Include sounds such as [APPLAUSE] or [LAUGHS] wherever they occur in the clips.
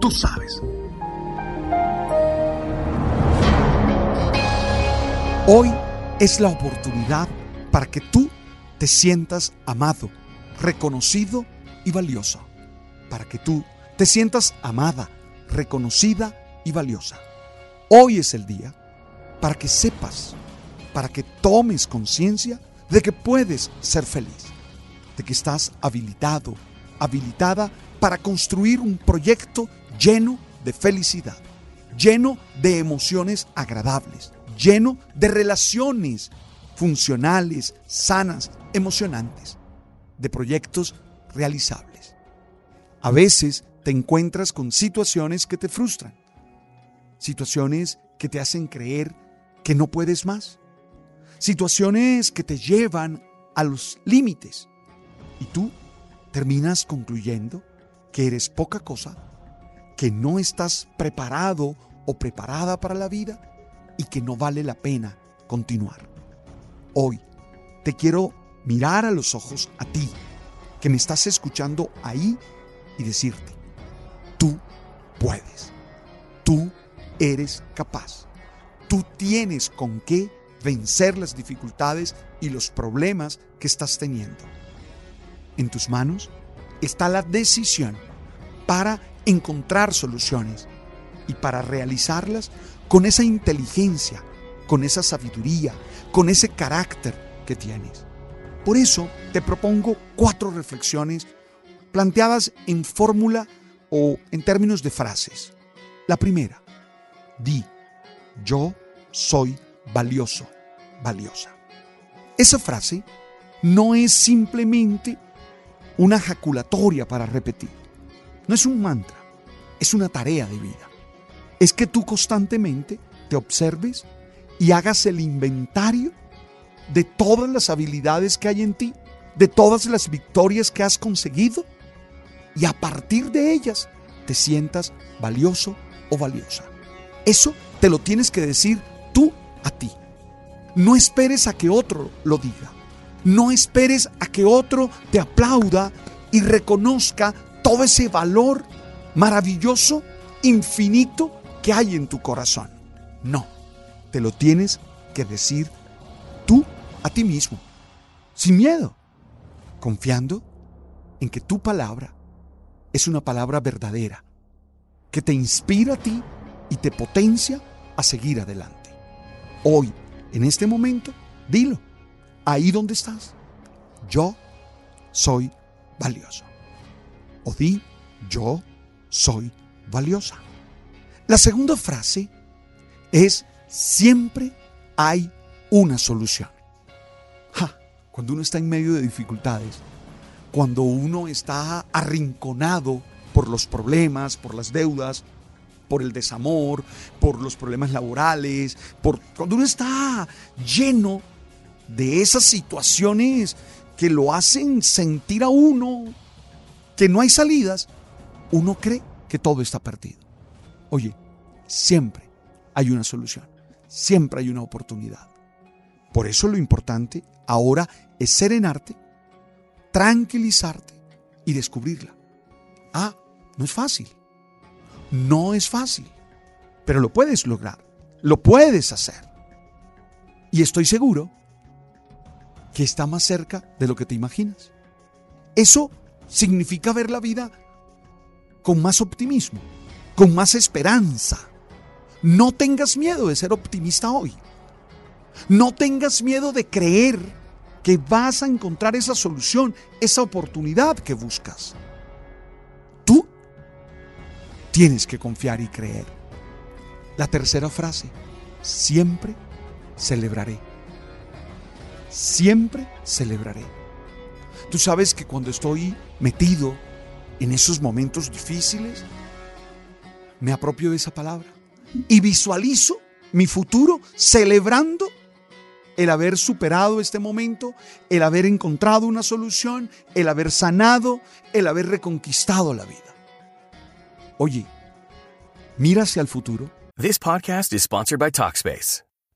Tú sabes. Hoy es la oportunidad para que tú te sientas amado, reconocido y valioso. Para que tú te sientas amada, reconocida y valiosa. Hoy es el día para que sepas, para que tomes conciencia de que puedes ser feliz, de que estás habilitado, habilitada para construir un proyecto lleno de felicidad, lleno de emociones agradables, lleno de relaciones funcionales, sanas, emocionantes, de proyectos realizables. A veces te encuentras con situaciones que te frustran, situaciones que te hacen creer que no puedes más, situaciones que te llevan a los límites y tú terminas concluyendo que eres poca cosa, que no estás preparado o preparada para la vida y que no vale la pena continuar. Hoy te quiero mirar a los ojos a ti, que me estás escuchando ahí y decirte, tú puedes, tú eres capaz, tú tienes con qué vencer las dificultades y los problemas que estás teniendo. En tus manos está la decisión para encontrar soluciones y para realizarlas con esa inteligencia, con esa sabiduría, con ese carácter que tienes. Por eso te propongo cuatro reflexiones planteadas en fórmula o en términos de frases. La primera, di, yo soy valioso, valiosa. Esa frase no es simplemente una jaculatoria para repetir. No es un mantra, es una tarea de vida es que tú constantemente te observes y hagas el inventario de todas las habilidades que hay en ti, de todas las victorias que has conseguido y a partir de ellas te sientas valioso o valiosa. Eso te lo tienes que decir tú a ti. No esperes a que otro lo diga. No esperes a que otro te aplauda y reconozca todo ese valor maravilloso, infinito que hay en tu corazón. No, te lo tienes que decir tú a ti mismo, sin miedo, confiando en que tu palabra es una palabra verdadera, que te inspira a ti y te potencia a seguir adelante. Hoy, en este momento, dilo, ahí donde estás, yo soy valioso. O di, yo soy valiosa. La segunda frase es, siempre hay una solución. cuando uno está en medio de dificultades, cuando uno está arrinconado por los problemas, por las deudas, por el desamor, por los problemas laborales, por cuando uno está lleno de esas situaciones que lo hacen sentir a uno que no hay salidas, uno cree que todo está perdido. Oye, siempre hay una solución, siempre hay una oportunidad. Por eso lo importante ahora es serenarte, tranquilizarte y descubrirla. Ah, no es fácil. No es fácil, pero lo puedes lograr, lo puedes hacer. Y estoy seguro está más cerca de lo que te imaginas. Eso significa ver la vida con más optimismo, con más esperanza. No tengas miedo de ser optimista hoy. No tengas miedo de creer que vas a encontrar esa solución, esa oportunidad que buscas. Tú tienes que confiar y creer. La tercera frase, siempre celebraré. Siempre celebraré. Tú sabes que cuando estoy metido en esos momentos difíciles, me apropio de esa palabra y visualizo mi futuro celebrando el haber superado este momento, el haber encontrado una solución, el haber sanado, el haber reconquistado la vida. Oye, mira hacia el futuro. This podcast is sponsored by Talkspace.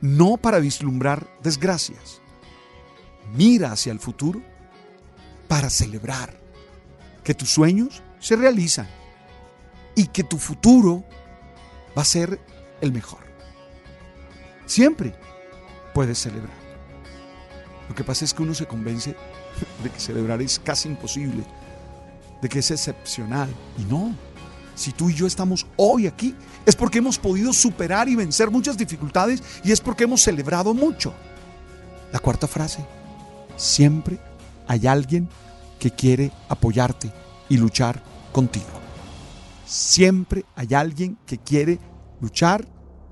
No para vislumbrar desgracias. Mira hacia el futuro para celebrar que tus sueños se realizan y que tu futuro va a ser el mejor. Siempre puedes celebrar. Lo que pasa es que uno se convence de que celebrar es casi imposible, de que es excepcional. Y no, si tú y yo estamos hoy aquí, es porque hemos podido superar y vencer muchas dificultades y es porque hemos celebrado mucho. La cuarta frase, siempre hay alguien que quiere apoyarte y luchar contigo. Siempre hay alguien que quiere luchar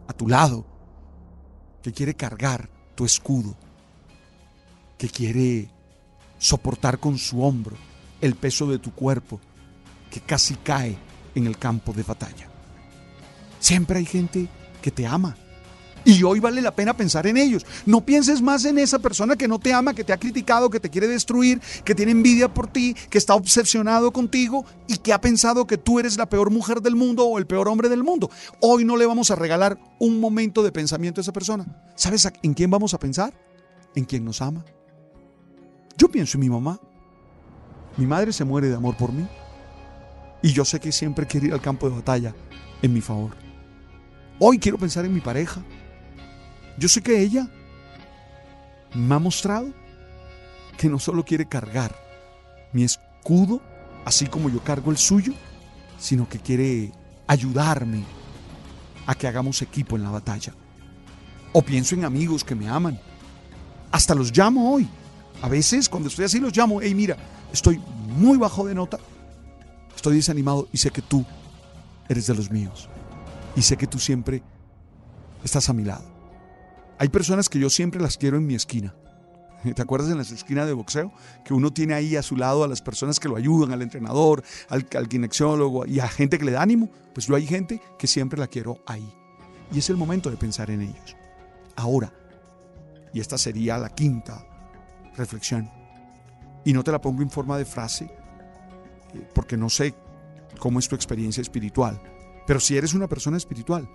a tu lado, que quiere cargar tu escudo, que quiere soportar con su hombro el peso de tu cuerpo que casi cae en el campo de batalla. Siempre hay gente que te ama. Y hoy vale la pena pensar en ellos. No pienses más en esa persona que no te ama, que te ha criticado, que te quiere destruir, que tiene envidia por ti, que está obsesionado contigo y que ha pensado que tú eres la peor mujer del mundo o el peor hombre del mundo. Hoy no le vamos a regalar un momento de pensamiento a esa persona. ¿Sabes en quién vamos a pensar? En quien nos ama. Yo pienso en mi mamá. Mi madre se muere de amor por mí. Y yo sé que siempre quiere ir al campo de batalla en mi favor. Hoy quiero pensar en mi pareja. Yo sé que ella me ha mostrado que no solo quiere cargar mi escudo, así como yo cargo el suyo, sino que quiere ayudarme a que hagamos equipo en la batalla. O pienso en amigos que me aman. Hasta los llamo hoy. A veces cuando estoy así los llamo, hey mira, estoy muy bajo de nota, estoy desanimado y sé que tú eres de los míos. Y sé que tú siempre estás a mi lado. Hay personas que yo siempre las quiero en mi esquina. [LAUGHS] ¿Te acuerdas en las esquinas de boxeo? Que uno tiene ahí a su lado a las personas que lo ayudan, al entrenador, al, al y a gente que le da ánimo. Pues yo hay gente que siempre la quiero ahí. Y es el momento de pensar en ellos. Ahora, y esta sería la quinta reflexión, y no te la pongo en forma de frase, porque no sé cómo es tu experiencia espiritual, pero si eres una persona espiritual,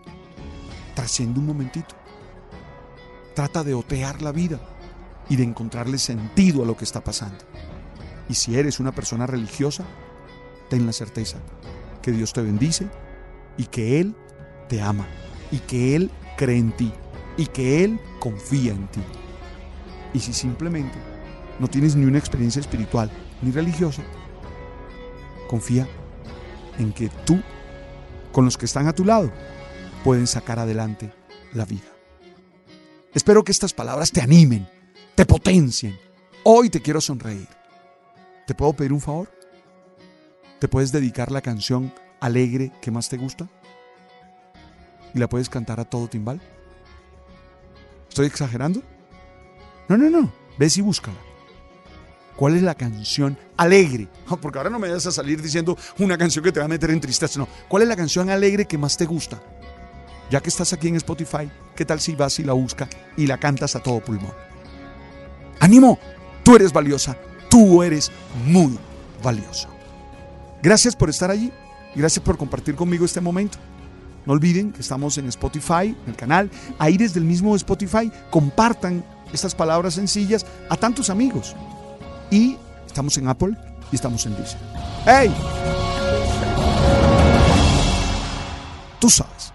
trasciende un momentito. Trata de otear la vida y de encontrarle sentido a lo que está pasando. Y si eres una persona religiosa, ten la certeza que Dios te bendice y que Él te ama y que Él cree en ti y que Él confía en ti. Y si simplemente no tienes ni una experiencia espiritual ni religiosa, confía en que tú, con los que están a tu lado, pueden sacar adelante la vida. Espero que estas palabras te animen, te potencien. Hoy te quiero sonreír. ¿Te puedo pedir un favor? ¿Te puedes dedicar la canción alegre que más te gusta? ¿Y la puedes cantar a todo timbal? ¿Estoy exagerando? No, no, no. Ves y búscala. ¿Cuál es la canción alegre? Porque ahora no me vas a salir diciendo una canción que te va a meter en tristeza. No. ¿Cuál es la canción alegre que más te gusta? Ya que estás aquí en Spotify, ¿qué tal si vas y la buscas y la cantas a todo pulmón? ¡Ánimo! Tú eres valiosa. Tú eres muy valioso. Gracias por estar allí. Gracias por compartir conmigo este momento. No olviden que estamos en Spotify, en el canal. Ahí desde el mismo Spotify compartan estas palabras sencillas a tantos amigos. Y estamos en Apple y estamos en Disney. ¡Hey! Tú sabes.